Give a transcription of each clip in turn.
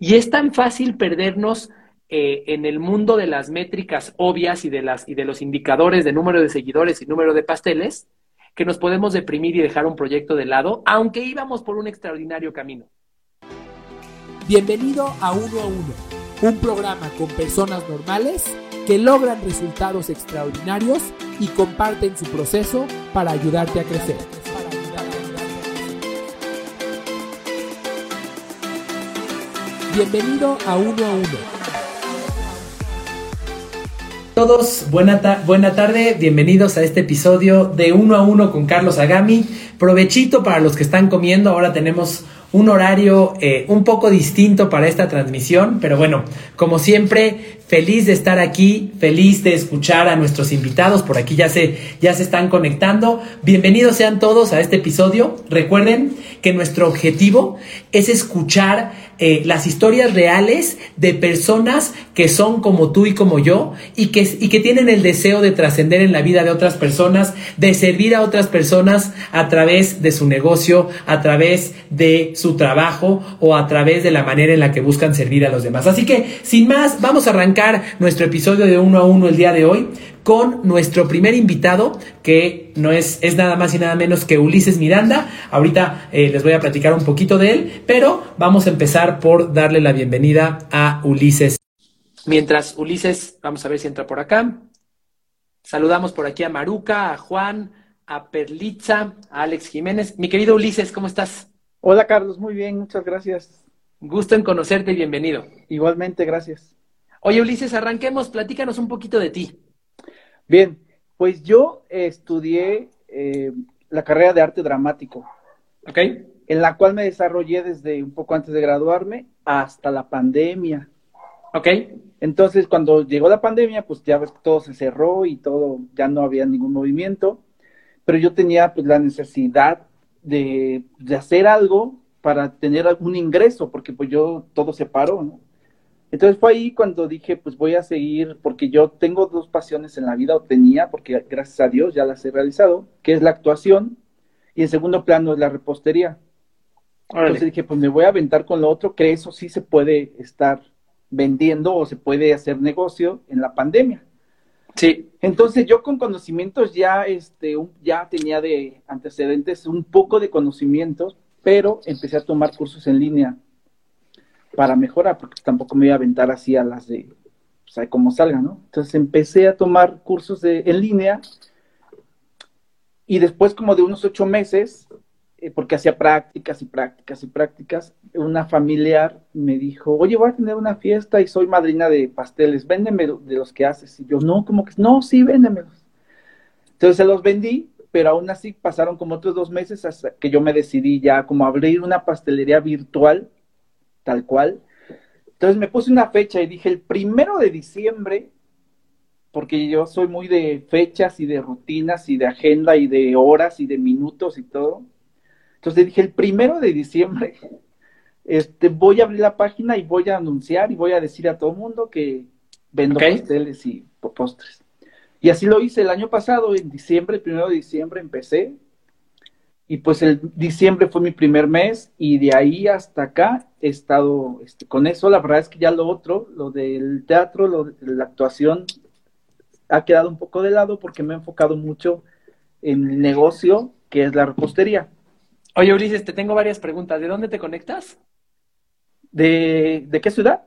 Y es tan fácil perdernos eh, en el mundo de las métricas obvias y de, las, y de los indicadores de número de seguidores y número de pasteles, que nos podemos deprimir y dejar un proyecto de lado, aunque íbamos por un extraordinario camino. Bienvenido a Uno a Uno, un programa con personas normales que logran resultados extraordinarios y comparten su proceso para ayudarte a crecer. Bienvenido a Uno a Uno todos, buena, buena tarde, bienvenidos a este episodio de Uno a Uno con Carlos Agami. Provechito para los que están comiendo, ahora tenemos un horario eh, un poco distinto para esta transmisión, pero bueno, como siempre, feliz de estar aquí, feliz de escuchar a nuestros invitados, por aquí ya se, ya se están conectando. Bienvenidos sean todos a este episodio. Recuerden que nuestro objetivo es escuchar eh, las historias reales de personas que son como tú y como yo y que, y que tienen el deseo de trascender en la vida de otras personas, de servir a otras personas a través de su negocio, a través de su trabajo o a través de la manera en la que buscan servir a los demás. Así que, sin más, vamos a arrancar nuestro episodio de uno a uno el día de hoy con nuestro primer invitado, que no es, es nada más y nada menos que Ulises Miranda. Ahorita eh, les voy a platicar un poquito de él, pero vamos a empezar por darle la bienvenida a Ulises. Mientras Ulises, vamos a ver si entra por acá. Saludamos por aquí a Maruca, a Juan, a Perlitza, a Alex Jiménez. Mi querido Ulises, ¿cómo estás? Hola Carlos, muy bien, muchas gracias. Gusto en conocerte y bienvenido. Igualmente, gracias. Oye Ulises, arranquemos, platícanos un poquito de ti. Bien, pues yo estudié eh, la carrera de arte dramático. Ok. En la cual me desarrollé desde un poco antes de graduarme hasta la pandemia. Ok. Entonces, cuando llegó la pandemia, pues ya ves que todo se cerró y todo, ya no había ningún movimiento. Pero yo tenía pues la necesidad de, de hacer algo para tener algún ingreso, porque pues yo todo se paró, ¿no? Entonces fue ahí cuando dije, pues voy a seguir, porque yo tengo dos pasiones en la vida, o tenía, porque gracias a Dios ya las he realizado, que es la actuación y en segundo plano es la repostería. Entonces dije, pues me voy a aventar con lo otro, que eso sí se puede estar vendiendo o se puede hacer negocio en la pandemia. Sí. Entonces yo con conocimientos ya, este, ya tenía de antecedentes un poco de conocimientos, pero empecé a tomar cursos en línea para mejorar, porque tampoco me iba a aventar así a las de, o sea, como salga, ¿no? Entonces empecé a tomar cursos de, en línea y después como de unos ocho meses, porque hacía prácticas y prácticas y prácticas, una familiar me dijo, oye, voy a tener una fiesta y soy madrina de pasteles, véndeme de los que haces. Y yo, no, como que, no, sí, véndemelos. Entonces se los vendí, pero aún así pasaron como otros dos meses hasta que yo me decidí ya como abrir una pastelería virtual tal cual. Entonces me puse una fecha y dije el primero de diciembre, porque yo soy muy de fechas y de rutinas y de agenda y de horas y de minutos y todo. Entonces dije el primero de diciembre, este, voy a abrir la página y voy a anunciar y voy a decir a todo el mundo que vendo pasteles y postres. Y así lo hice el año pasado, en diciembre, el primero de diciembre empecé. Y pues el diciembre fue mi primer mes y de ahí hasta acá he estado este, con eso. La verdad es que ya lo otro, lo del teatro, lo de la actuación, ha quedado un poco de lado porque me he enfocado mucho en el negocio que es la repostería. Oye, Ulises, te tengo varias preguntas. ¿De dónde te conectas? ¿De, de qué ciudad?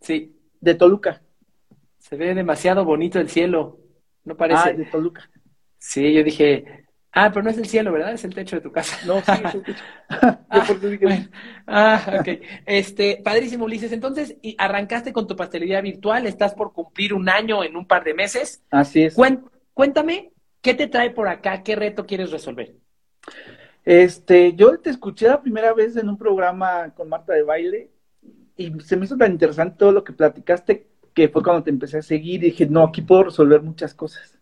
Sí. De Toluca. Se ve demasiado bonito el cielo. ¿No parece? Ah, de Toluca. Sí, yo dije, Ah, pero no es el cielo, ¿verdad? Es el techo de tu casa. No, sí, es el techo. ah, ah, ok. Este, padrísimo, Ulises. Entonces, arrancaste con tu pastelería virtual, estás por cumplir un año en un par de meses. Así es. cuéntame, ¿qué te trae por acá? ¿Qué reto quieres resolver? Este, yo te escuché la primera vez en un programa con Marta de Baile y se me hizo tan interesante todo lo que platicaste que fue cuando te empecé a seguir y dije, no, aquí puedo resolver muchas cosas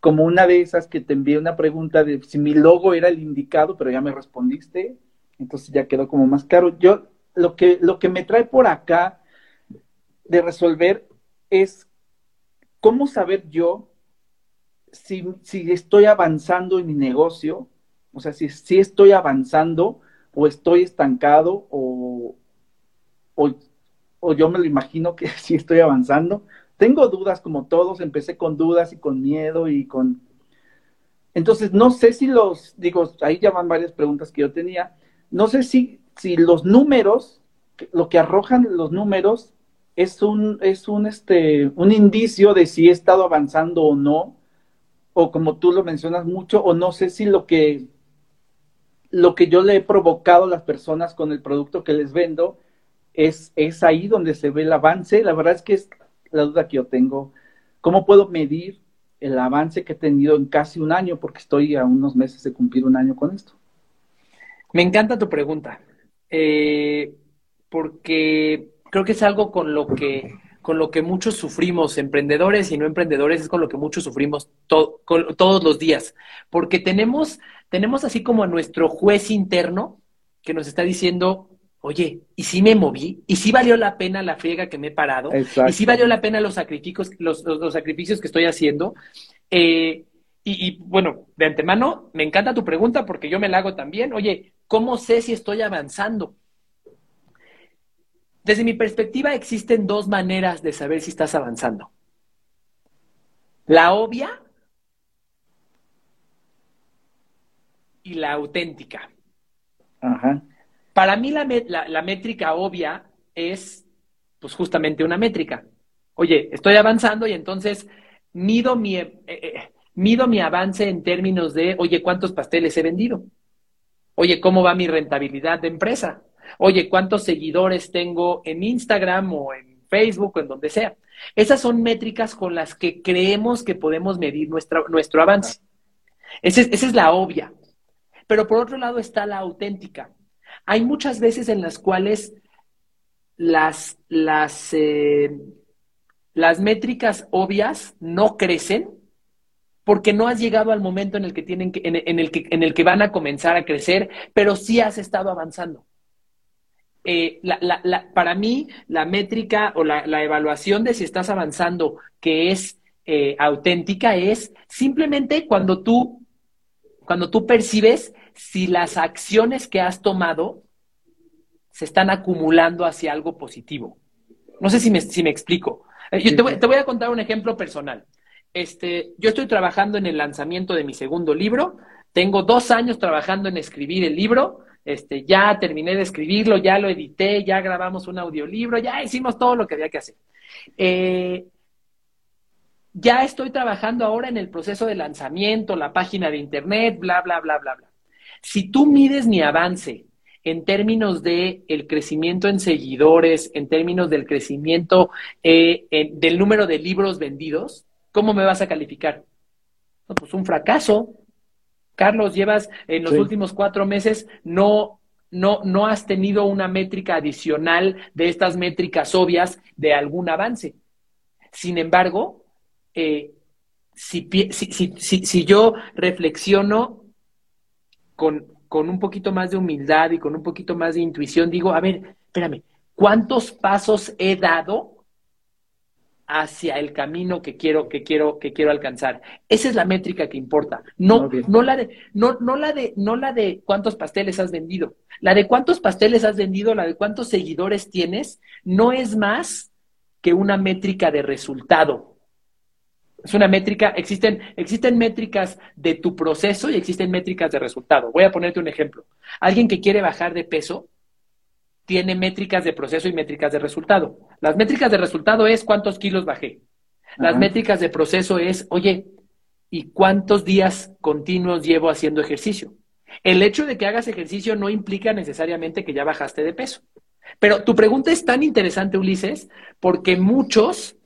como una de esas que te envié una pregunta de si mi logo era el indicado, pero ya me respondiste, entonces ya quedó como más claro. Yo, lo que, lo que me trae por acá de resolver es cómo saber yo si, si estoy avanzando en mi negocio, o sea, si, si estoy avanzando o estoy estancado o, o yo me lo imagino que sí estoy avanzando. Tengo dudas como todos, empecé con dudas y con miedo y con... Entonces, no sé si los, digo, ahí ya van varias preguntas que yo tenía, no sé si, si los números, lo que arrojan los números es un, es un, este, un indicio de si he estado avanzando o no, o como tú lo mencionas mucho, o no sé si lo que, lo que yo le he provocado a las personas con el producto que les vendo es, es ahí donde se ve el avance. La verdad es que es la duda que yo tengo. ¿Cómo puedo medir el avance que he tenido en casi un año? Porque estoy a unos meses de cumplir un año con esto. Me encanta tu pregunta, eh, porque creo que es algo con lo que con lo que muchos sufrimos, emprendedores y no emprendedores, es con lo que muchos sufrimos todos los días, porque tenemos, tenemos así como a nuestro juez interno que nos está diciendo, oye, ¿y si me moví? ¿Y si valió la pena la friega que me he parado? ¿Y si valió la pena los sacrificios, los, los, sacrificios que estoy haciendo? Eh, y, y, bueno, de antemano, me encanta tu pregunta porque yo me la hago también. Oye, ¿cómo sé si estoy avanzando? Desde mi perspectiva existen dos maneras de saber si estás avanzando. La obvia y la auténtica. Para mí la, métrica obvia es pues justamente una métrica. Oye, estoy avanzando y entonces mido mi, eh, eh, mido mi avance en términos de, oye, ¿cuántos pasteles he vendido? Oye, ¿cómo va mi rentabilidad de empresa? Oye, ¿cuántos seguidores tengo en Instagram o en Facebook o en donde sea? Esas son métricas con las que creemos que podemos medir nuestro avance. Esa es, la obvia. Pero por otro lado está la auténtica. Hay muchas veces en las cuales las, las, eh, las métricas obvias no crecen porque no has llegado al momento en el que tienen que, en, el que, en el que van a comenzar a crecer, pero sí has estado avanzando. Eh, para mí, la métrica o la, evaluación de si estás avanzando, que es eh, auténtica, es simplemente cuando tú, cuando tú percibes si las acciones que has tomado se están acumulando hacia algo positivo. No sé si me, si me explico. Eh, yo te voy, te voy, a contar un ejemplo personal. Este, yo estoy trabajando en el lanzamiento de mi segundo libro. Tengo dos años trabajando en escribir el libro este, ya terminé de escribirlo, ya lo edité, ya grabamos un audiolibro, ya hicimos todo lo que había que hacer. Eh, ya estoy trabajando ahora en el proceso de lanzamiento, la página de internet, bla, bla, bla, bla, bla. Si tú mides mi avance en términos de el crecimiento en seguidores, en términos del crecimiento eh, del número de libros vendidos, ¿cómo me vas a calificar? pues un fracaso, Carlos, llevas en los últimos cuatro meses, no, no, no has tenido una métrica adicional de estas métricas obvias de algún avance. Sin embargo, eh, si, si, si, yo reflexiono con, con un poquito más de humildad y con un poquito más de intuición, digo, a ver, espérame, ¿cuántos pasos he dado hacia el camino que quiero, que quiero, que quiero alcanzar. Esa es la métrica que importa. No, no la de, no, no la de, no la de cuántos pasteles has vendido. La de cuántos pasteles has vendido, la de cuántos seguidores tienes, no es más que una métrica de resultado. Es una métrica, existen, existen métricas de tu proceso y existen métricas de resultado. Voy a ponerte un ejemplo. Alguien que quiere bajar de peso, tiene métricas de proceso y métricas de resultado. Las métricas de resultado es cuántos kilos bajé. Las métricas de proceso es, oye, ¿y cuántos días continuos llevo haciendo ejercicio? El hecho de que hagas ejercicio no implica necesariamente que ya bajaste de peso. Pero tu pregunta es tan interesante, Ulises, porque muchos,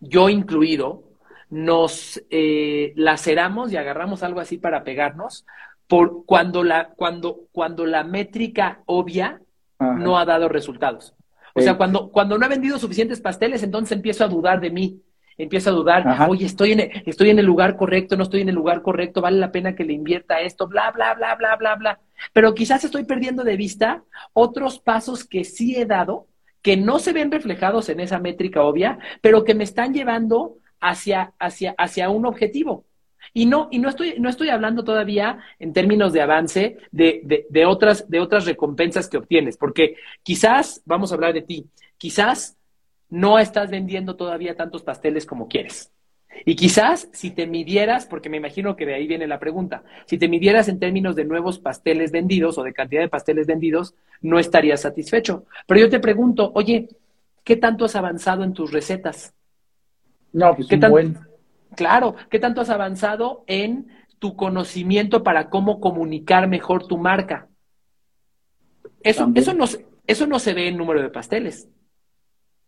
yo incluido, nos eh, laceramos y agarramos algo así para pegarnos por cuando la, cuando, cuando la métrica obvia no ha dado resultados. O sea, cuando, cuando no he vendido suficientes pasteles, entonces empiezo a dudar de mí. Empiezo a dudar, oye, estoy en, el, estoy en el lugar correcto, no estoy en el lugar correcto, vale la pena que le invierta esto, bla, bla, bla, bla, bla, bla. Pero quizás estoy perdiendo de vista otros pasos que sí he dado, que no se ven reflejados en esa métrica obvia, pero que me están llevando hacia, hacia, hacia un objetivo. Y no, y no estoy, no estoy hablando todavía en términos de avance de, de, de, otras, de otras recompensas que obtienes, porque quizás, vamos a hablar de ti, quizás no estás vendiendo todavía tantos pasteles como quieres. Y quizás si te midieras, porque me imagino que de ahí viene la pregunta, si te midieras en términos de nuevos pasteles vendidos o de cantidad de pasteles vendidos, no estarías satisfecho. Pero yo te pregunto, oye, ¿qué tanto has avanzado en tus recetas? No, pues ¿Qué un tan- buen. Claro, ¿qué tanto has avanzado en tu conocimiento para cómo comunicar mejor tu marca? Eso, También. eso, no, se- eso no se ve en número de pasteles.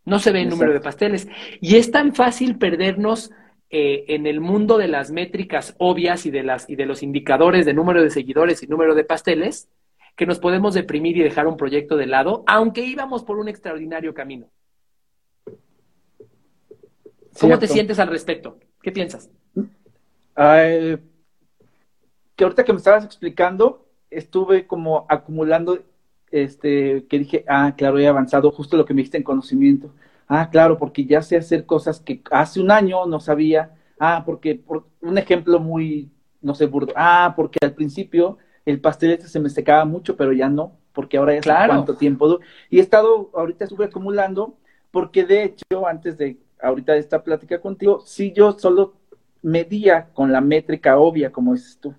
No se ve en número de pasteles. Y es tan fácil perdernos eh, en el mundo de las métricas obvias y de, las, y de los indicadores de número de seguidores y número de pasteles que nos podemos deprimir y dejar un proyecto de lado, aunque íbamos por un extraordinario camino. ¿Cómo te sientes al respecto? ¿Qué piensas? Ay, que ahorita que me estabas explicando, estuve como acumulando, este, que dije, ah, claro, he avanzado, justo lo que me dijiste en conocimiento. Ah, claro, porque ya sé hacer cosas que hace un año no sabía. Ah, porque, por un ejemplo muy, no sé, burdo. Ah, porque al principio el pastel este se me secaba mucho, pero ya no, porque ahora ya sé Claro. cuánto tiempo. Y he estado, ahorita estuve acumulando, porque de hecho, antes de ahorita de esta plática contigo, sí yo solo medía con la métrica obvia, como dices tú, de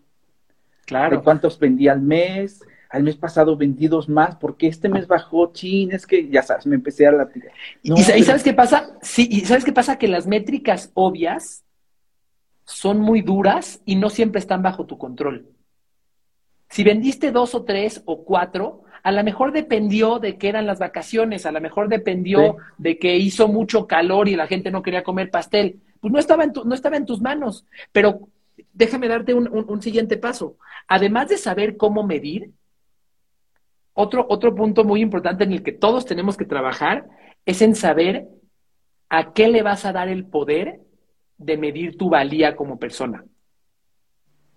Claro. cuántos vendí al mes, al mes pasado vendí dos más, porque este mes bajó, chin, es que ya sabes, me empecé a latigar. Y, No, y sa- y pero- sabes qué pasa? Sí, y sabes qué pasa que las métricas obvias son muy duras y no siempre están bajo tu control. Si vendiste dos o tres o cuatro, a lo mejor dependió de que eran las vacaciones, a lo mejor dependió Sí. de que hizo mucho calor y la gente no quería comer pastel. Pues no estaba en, tu- no estaba en tus manos. Pero déjame darte un, un- un siguiente paso. Además de saber cómo medir, otro, otro punto muy importante en el que todos tenemos que trabajar es en saber a qué le vas a dar el poder de medir tu valía como persona.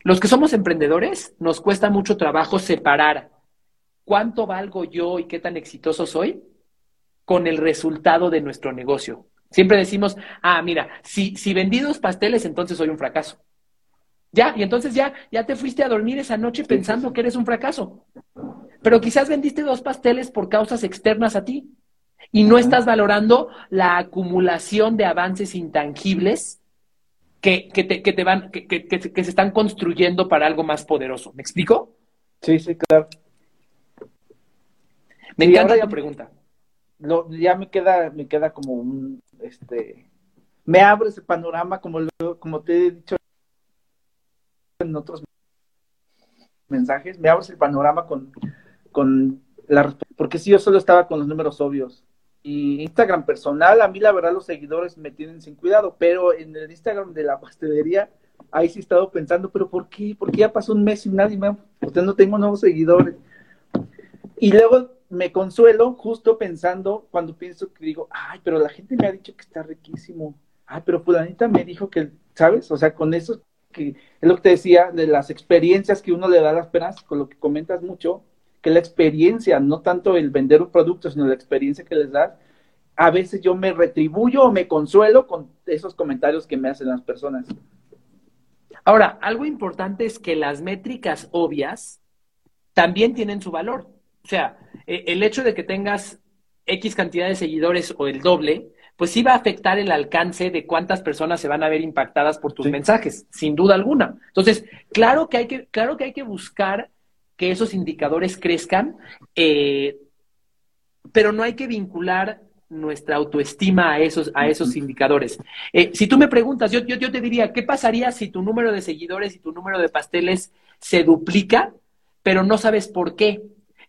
Los que somos emprendedores nos cuesta mucho trabajo separar cuánto valgo yo y qué tan exitoso soy con el resultado de nuestro negocio. Siempre decimos, ah, mira, si, si vendí dos pasteles, entonces soy un fracaso. Ya, y entonces ya, ya te fuiste a dormir esa noche pensando que eres un fracaso. Pero quizás vendiste dos pasteles por causas externas a ti y no estás valorando la acumulación de avances intangibles que, que, te, que te van, que, se están construyendo para algo más poderoso. ¿Me explico? Sí, sí, claro. Me Sí, encanta ya- pregunta. Lo, ya me queda, me queda como un, este, me abre ese panorama como, lo- como te he dicho en otros mensajes, me abres el panorama con, con la, resp- porque si yo solo estaba con los números obvios. Y Instagram personal, a mí la verdad los seguidores me tienen sin cuidado, pero en el Instagram de la pastelería, ahí sí he estado pensando, pero ¿por qué? Porque ya pasó un mes y nadie me, porque no tengo nuevos seguidores. Y luego me consuelo justo pensando, cuando pienso que digo, ay, pero la gente me ha dicho que está riquísimo. Ay, pero fulanita me dijo que, ¿sabes? O sea, con eso que es lo que te decía de las experiencias que uno le da a las penas, con lo que comentas mucho, que la experiencia, no tanto el vender un producto, sino la experiencia que les das, a veces yo me retribuyo o me consuelo con esos comentarios que me hacen las personas. Ahora, algo importante es que las métricas obvias también tienen su valor. O sea, eh, el hecho de que tengas X cantidad de seguidores o el doble, pues sí va a afectar el alcance de cuántas personas se van a ver impactadas por tus Sí. mensajes, sin duda alguna. Entonces, claro que hay que, claro que hay que buscar que esos indicadores crezcan, eh, pero no hay que vincular nuestra autoestima a esos, a esos indicadores. Eh, si tú me preguntas, yo, yo, yo te diría, ¿qué pasaría si tu número de seguidores y tu número de pasteles se duplica, pero no sabes por qué?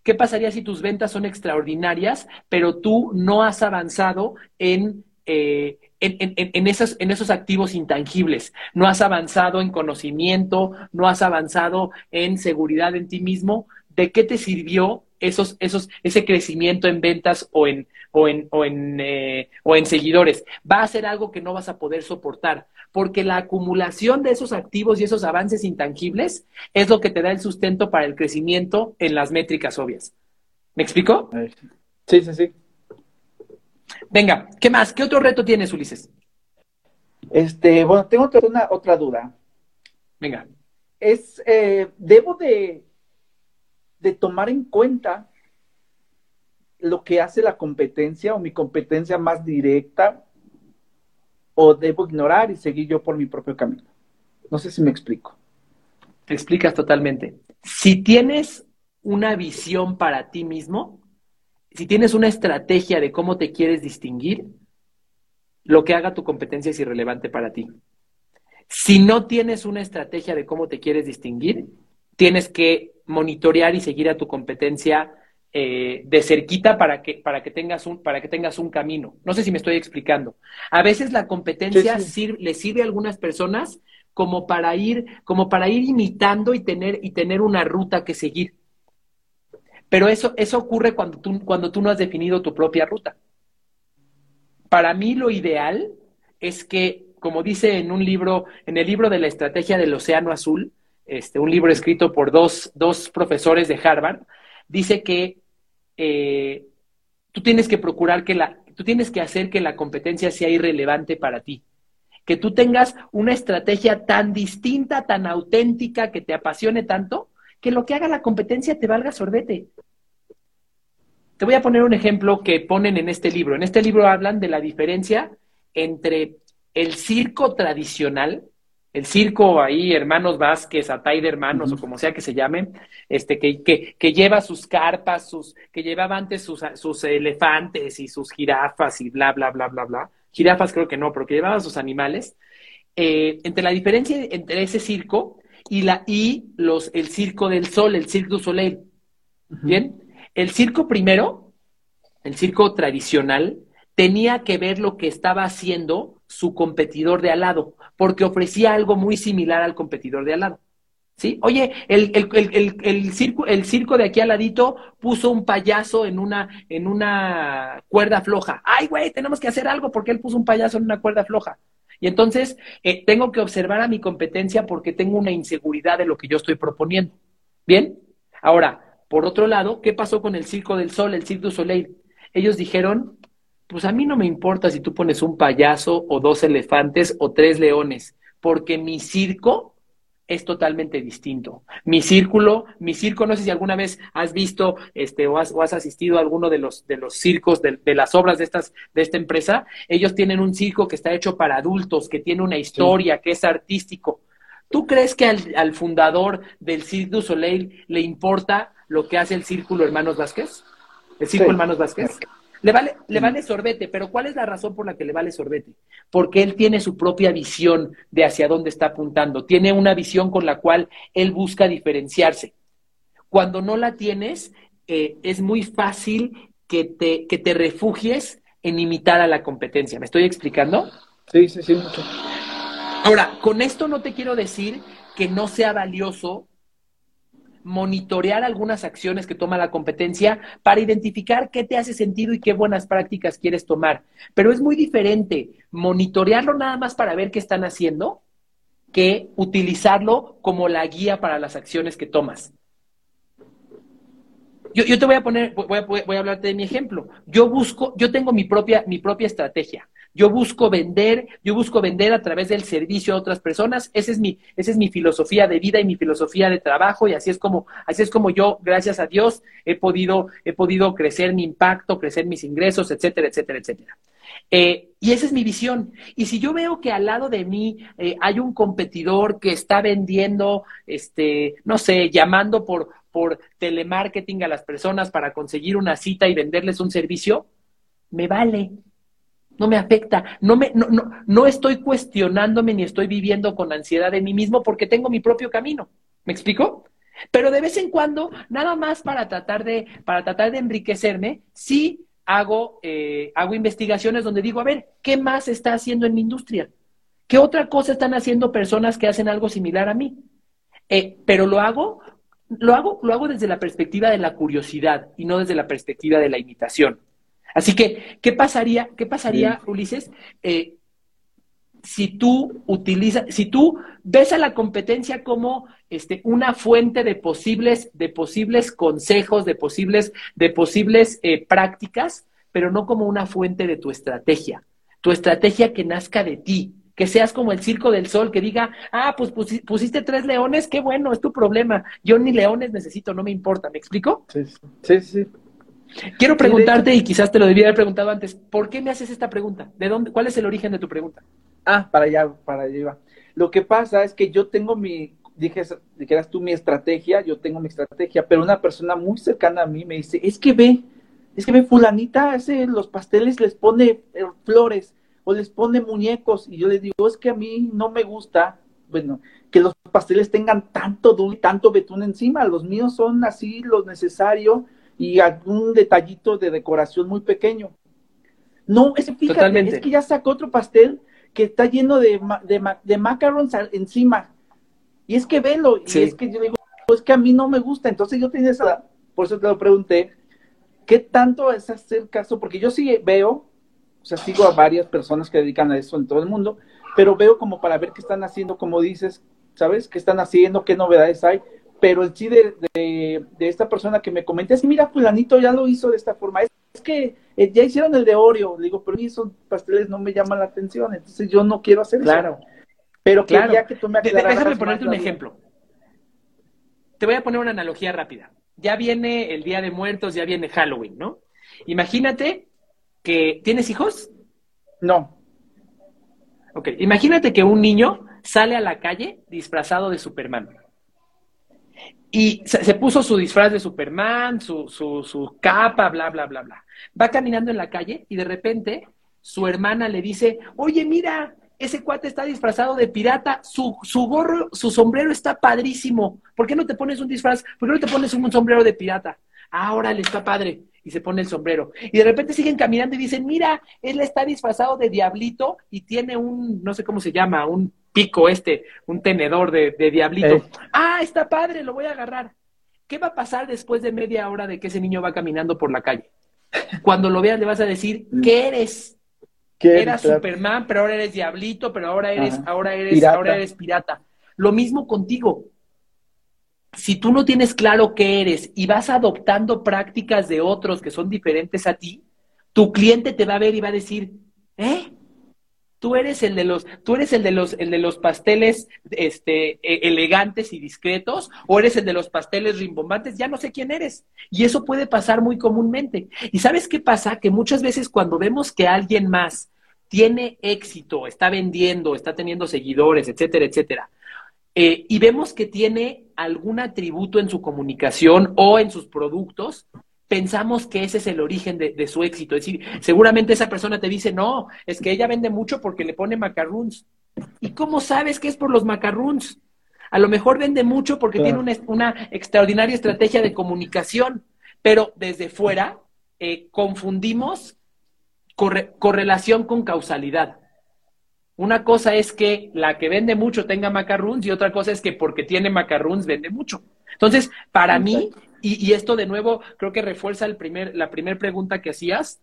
¿Qué pasaría si tus ventas son extraordinarias, pero tú no has avanzado en, eh, en, esos, en esos activos intangibles? No has avanzado en conocimiento, no has avanzado en seguridad en ti mismo. ¿De qué te sirvió esos, esos, ese crecimiento en ventas o en, o en, o en, eh, o en seguidores? Va a ser algo que no vas a poder soportar, porque la acumulación de esos activos y esos avances intangibles es lo que te da el sustento para el crecimiento en las métricas obvias. ¿Me explico? Sí, sí, sí. Venga, ¿qué más? ¿Qué otro reto tienes, Ulises? Este, bueno, tengo otra, una, otra duda. Venga. Es, eh, debo de, de tomar en cuenta lo que hace la competencia o mi competencia más directa o debo ignorar y seguir yo por mi propio camino. No sé si me explico. Te explicas totalmente. Si tienes una visión para ti mismo, si tienes una estrategia de cómo te quieres distinguir, lo que haga tu competencia es irrelevante para ti. Si no tienes una estrategia de cómo te quieres distinguir, tienes que monitorear y seguir a tu competencia eh, de cerquita para que, para, que tengas un, para que tengas un camino. No sé si me estoy explicando. A veces la competencia le sirve a algunas personas como para ir, como para ir imitando y tener, y tener una ruta que seguir. Pero eso, eso ocurre cuando tú, cuando tú no has definido tu propia ruta. Para mí lo ideal es que, como dice en un libro, en el libro de la estrategia del océano azul, este, un libro escrito por dos, dos profesores de Harvard, dice que eh, tú tienes que procurar que la, tú tienes que hacer que la competencia sea irrelevante para ti que tú tengas una estrategia tan distinta, tan auténtica, que te apasione tanto, que lo que haga la competencia te valga sorbete. Te voy a poner un ejemplo que ponen en este libro. En este libro hablan de la diferencia entre el circo tradicional, el circo ahí, Hermanos Vázquez, Atay de Hermanos, o como sea que se llame, este, que, que, que, lleva sus carpas, sus, que llevaba antes sus, sus elefantes y sus jirafas y bla, bla, bla, bla, bla. Jirafas creo que no, pero que llevaban sus animales, eh, entre la diferencia entre ese circo y, la, y los, el circo del sol, el Cirque du Soleil. Bien, el circo primero, el circo tradicional, tenía que ver lo que estaba haciendo su competidor de al lado, porque ofrecía algo muy similar al competidor de al lado. ¿Sí? Oye, el, el, circo, el circo de aquí al ladito puso un payaso en una, en una cuerda floja. Ay, güey, tenemos que hacer algo porque él puso un payaso en una cuerda floja. Y entonces eh, tengo que observar a mi competencia porque tengo una inseguridad de lo que yo estoy proponiendo. ¿Bien? Ahora, por otro lado, ¿qué pasó con el Circo del Sol, el Cirque du Soleil? Ellos dijeron, pues a mí no me importa si tú pones un payaso o dos elefantes o tres leones, porque mi circo es totalmente distinto. Mi círculo, mi circo, no sé si alguna vez has visto este, o, has, o has asistido a alguno de los, de los circos, de, las obras de, estas, de esta empresa. Ellos tienen un circo que está hecho para adultos, que tiene una historia, que es artístico. ¿Tú crees que al, fundador del Cirque du Soleil le importa lo que hace el Círculo Hermanos Vázquez? ¿El Círculo Hermanos Vázquez? Le vale, le vale sorbete, pero ¿cuál es la razón por la que le vale sorbete? Porque él tiene su propia visión de hacia dónde está apuntando, tiene una visión con la cual él busca diferenciarse. Cuando no la tienes, eh, es muy fácil que te, que te refugies en imitar a la competencia. ¿Me estoy explicando? Sí, sí, sí, mucho. Ahora, con esto no te quiero decir que no sea valioso monitorear algunas acciones que toma la competencia para identificar qué te hace sentido y qué buenas prácticas quieres tomar. Pero es muy diferente monitorearlo nada más para ver qué están haciendo que utilizarlo como la guía para las acciones que tomas. Yo, te voy a poner, voy a, voy a hablarte de mi ejemplo. Yo busco, yo tengo mi propia, mi propia estrategia. Yo busco vender, yo busco vender a través del servicio a otras personas. Esa es mi, esa es mi filosofía de vida y mi filosofía de trabajo. Y así es como, así es como yo, gracias a Dios, he podido, he podido crecer mi impacto, crecer mis ingresos, etcétera, etcétera, etcétera. Eh, y esa es mi visión. Y si yo veo que al lado de mí eh, hay un competidor que está vendiendo, este, no sé, llamando por, por telemarketing a las personas para conseguir una cita y venderles un servicio, me vale no me afecta, no, me, no, no, no estoy cuestionándome ni estoy viviendo con ansiedad de mí mismo porque tengo mi propio camino. ¿Me explico? Pero de vez en cuando, nada más para tratar de, para tratar de enriquecerme, sí hago, eh, hago investigaciones donde digo, a ver, ¿qué más está haciendo en mi industria? ¿Qué otra cosa están haciendo personas que hacen algo similar a mí? Eh, pero lo hago, lo hago, lo hago desde la perspectiva de la curiosidad y no desde la perspectiva de la imitación. Así que, ¿qué pasaría, qué pasaría, Ulises, eh, si tú utilizas, si tú ves a la competencia como este, una fuente de posibles, de posibles consejos, de posibles, de posibles eh, prácticas, pero no como una fuente de tu estrategia. Tu estrategia que nazca de ti, que seas como el Circo del Sol, que diga, ah, pues pusiste tres leones, qué bueno, es tu problema. Yo ni leones necesito, no me importa, ¿me explico? Sí, sí, sí. Quiero preguntarte, y quizás te lo debía haber preguntado antes, ¿por qué me haces esta pregunta? ¿De dónde, cuál es el origen de tu pregunta? Ah, para allá, para allá Lo que pasa es que yo tengo mi, dije, dijeras tú mi estrategia, yo tengo mi estrategia, pero una persona muy cercana a mí me dice, es que ve, es que ve fulanita hace los pasteles, les pone eh, flores o les pone muñecos, y yo le digo, es que a mí no me gusta, bueno, que los pasteles tengan tanto dulce, tanto betún encima, los míos son así lo necesario y algún detallito de decoración muy pequeño. No, es, fíjate, es que ya sacó otro pastel que está lleno de, de, de macarons encima. Y es que velo, y es que yo digo, pues que a mí no me gusta. Entonces yo tenía esa, por eso te lo pregunté, ¿qué tanto es hacer caso? Porque yo sí veo, o sea, sigo a varias personas que dedican a eso en todo el mundo, pero veo como para ver qué están haciendo, como dices, ¿sabes? ¿Qué están haciendo? ¿Qué novedades hay? Pero el sí de, de, esta persona que me comenta es que mira, fulanito ya lo hizo de esta forma. Es, que eh, ya hicieron el de Oreo. Le digo, pero esos pasteles no me llaman la atención, entonces yo no quiero hacer claro. Pero claro. quería que tú me Déjame ponerte un ejemplo. Te voy a poner una analogía rápida. Ya viene el Día de Muertos, ya viene Halloween, ¿no? Imagínate que... ¿Tienes hijos? No. Ok, imagínate que un niño sale a la calle disfrazado de Superman. Y se, puso su disfraz de Superman, su, su, su capa, bla, bla, bla, bla. Va caminando en la calle y de repente su hermana le dice, oye, mira, ese cuate está disfrazado de pirata, su, su gorro, su sombrero está padrísimo. ¿Por qué no te pones un disfraz? ¿Por qué no te pones un sombrero de pirata? Ahora le está padre. Y se pone el sombrero. Y de repente siguen caminando y dicen, mira, él está disfrazado de diablito y tiene un, no sé cómo se llama, un pico este, un tenedor de, diablito. Eh. Ah, está padre, lo voy a agarrar. ¿Qué va a pasar después de media hora de que ese niño va caminando por la calle? Cuando lo veas le vas a decir, ¿qué eres? Eras Superman, pero ahora eres diablito, pero ahora eres, ahora eres, pirata. ahora eres pirata. Lo mismo contigo. Si tú no tienes claro qué eres y vas adoptando prácticas de otros que son diferentes a ti, tu cliente te va a ver y va a decir, ¿eh? Tú eres el de los, tú eres el de los, el de los pasteles este, e, elegantes y discretos, o eres el de los pasteles rimbombantes, ya no sé quién eres. Y eso puede pasar muy comúnmente. ¿Y sabes qué pasa? Que muchas veces cuando vemos que alguien más tiene éxito, está vendiendo, está teniendo seguidores, etcétera, etcétera, eh, y vemos que tiene algún atributo en su comunicación o en sus productos, pensamos que ese es el origen de, su éxito. Es decir, seguramente esa persona te dice, no, es que ella vende mucho porque le pone macarroons. ¿Y cómo sabes que es por los macarroons? A lo mejor vende mucho porque tiene una, extraordinaria estrategia de comunicación, pero desde fuera eh, confundimos correlación con causalidad. Una cosa es que la que vende mucho tenga macarroons y otra cosa es que porque tiene macarroons vende mucho. Entonces, para mí, y, esto de nuevo creo que refuerza el primer, la primera pregunta que hacías,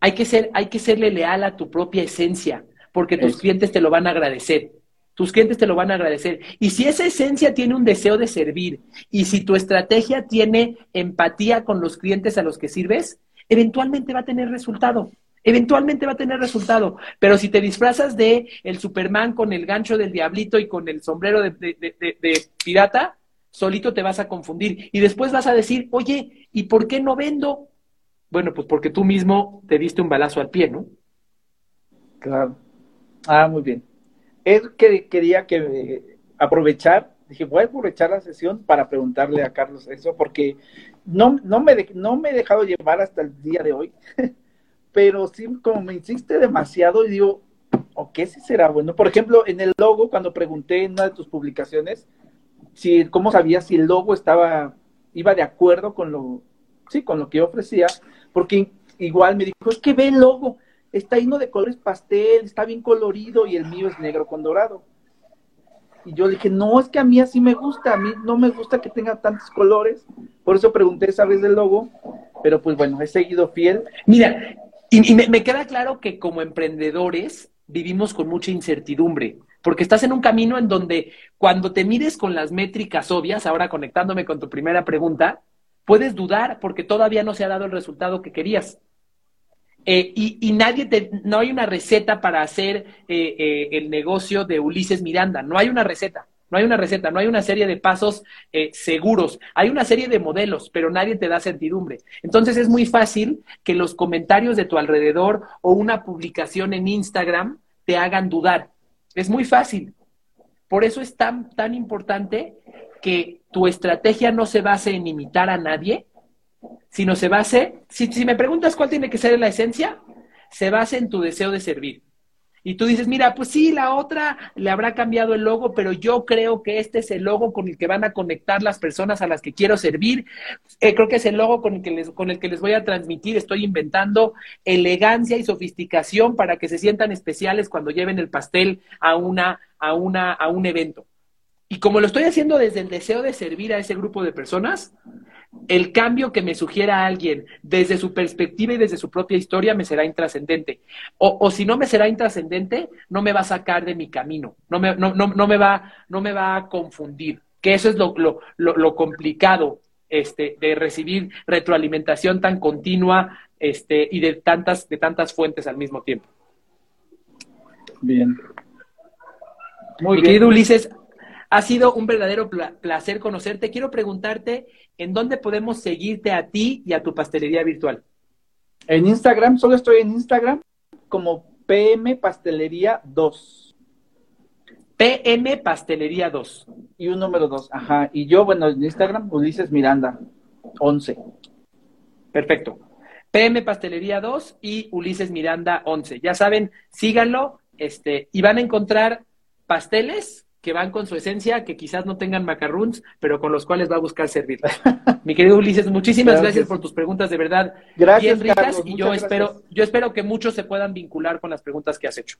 hay que, ser, hay que serle leal a tu propia esencia, porque tus clientes te lo van a agradecer. Tus clientes te lo van a agradecer. Y si esa esencia tiene un deseo de servir, y si tu estrategia tiene empatía con los clientes a los que sirves, eventualmente va a tener resultado. Eventualmente va a tener resultado. Pero si te disfrazas de el Superman con el gancho del diablito y con el sombrero de, de, pirata, solito te vas a confundir. Y después vas a decir, oye, ¿y por qué no vendo? Bueno, pues porque tú mismo te diste un balazo al pie, ¿no? Claro. Ah, muy bien. Él que, quería que aprovechar, dije, voy a aprovechar la sesión para preguntarle a Carlos eso, porque no, no, me, no me he dejado llevar hasta el día de hoy. pero sí, como me insiste demasiado, y digo, ¿o qué si será bueno? Por ejemplo, en el logo, cuando pregunté en una de tus publicaciones, si, ¿cómo sabías si el logo estaba, iba de acuerdo con lo, sí, con lo que yo ofrecía? Porque igual me dijo, es que ve el logo, está lleno de colores pastel, está bien colorido y el mío es negro con dorado. Y yo dije, no, es que a mí así me gusta, a mí no me gusta que tenga tantos colores. Por eso pregunté esa vez del logo, pero pues bueno, he seguido fiel. Mira, y, me, queda claro que como emprendedores vivimos con mucha incertidumbre, porque estás en un camino en donde cuando te mires con las métricas obvias, ahora conectándome con tu primera pregunta, puedes dudar porque todavía no se ha dado el resultado que querías. Eh, y, nadie te, no hay una receta para hacer eh, eh, el negocio de Ulises Miranda, no hay una receta. No hay una receta, no hay una serie de pasos seguros. Hay una serie de modelos, pero nadie te da certidumbre. Entonces es muy fácil que los comentarios de tu alrededor o una publicación en Instagram te hagan dudar. Es muy fácil. Por eso es tan, tan importante que tu estrategia no se base en imitar a nadie, sino se base, si, si me preguntas cuál tiene que ser la esencia, se base en tu deseo de servir. Y tú dices, mira, pues sí, la otra le habrá cambiado el logo, pero yo creo que este es el logo con el que van a conectar las personas a las que quiero servir. Eh, creo que es el logo con el, que les, con el que les voy a transmitir. Estoy inventando elegancia y sofisticación para que se sientan especiales cuando lleven el pastel a, una, a, una, a un evento. Y como lo estoy haciendo desde el deseo de servir a ese grupo de personas, el cambio que me sugiera alguien desde su perspectiva y desde su propia historia me será intrascendente. O, si no me será intrascendente, no me va a sacar de mi camino, no me, no, no, me, va, no me va a confundir. Que eso es lo, lo, lo, complicado este, de recibir retroalimentación tan continua este, y de tantas, de tantas fuentes al mismo tiempo. Bien. Muy bien. querido Ulises, ha sido un verdadero placer conocerte. Quiero preguntarte, ¿en dónde podemos seguirte a ti y a tu pastelería virtual? En Instagram, solo estoy en Instagram como PM Pastelería 2. PM Pastelería 2. Y un número 2, ajá. Y yo, bueno, en Instagram, Ulises Miranda, 11. Perfecto. PM Pastelería 2 y Ulises Miranda 11. Ya saben, síganlo este, y van a encontrar pasteles que van con su esencia, que quizás no tengan macarroons, pero con los cuales va a buscar servir. Mi querido Ulises, muchísimas gracias por tus preguntas, de verdad. Gracias, bien ricas, y yo espero, yo espero que muchos se puedan vincular con las preguntas que has hecho.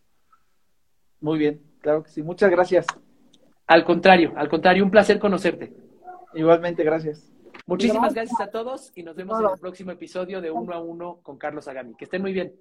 Muy bien, claro que sí. Muchas gracias. Al contrario, al contrario, un placer conocerte. Igualmente, gracias. Muchísimas gracias a todos y nos vemos en el próximo episodio de Uno a Uno con Carlos Agami. Que estén muy bien.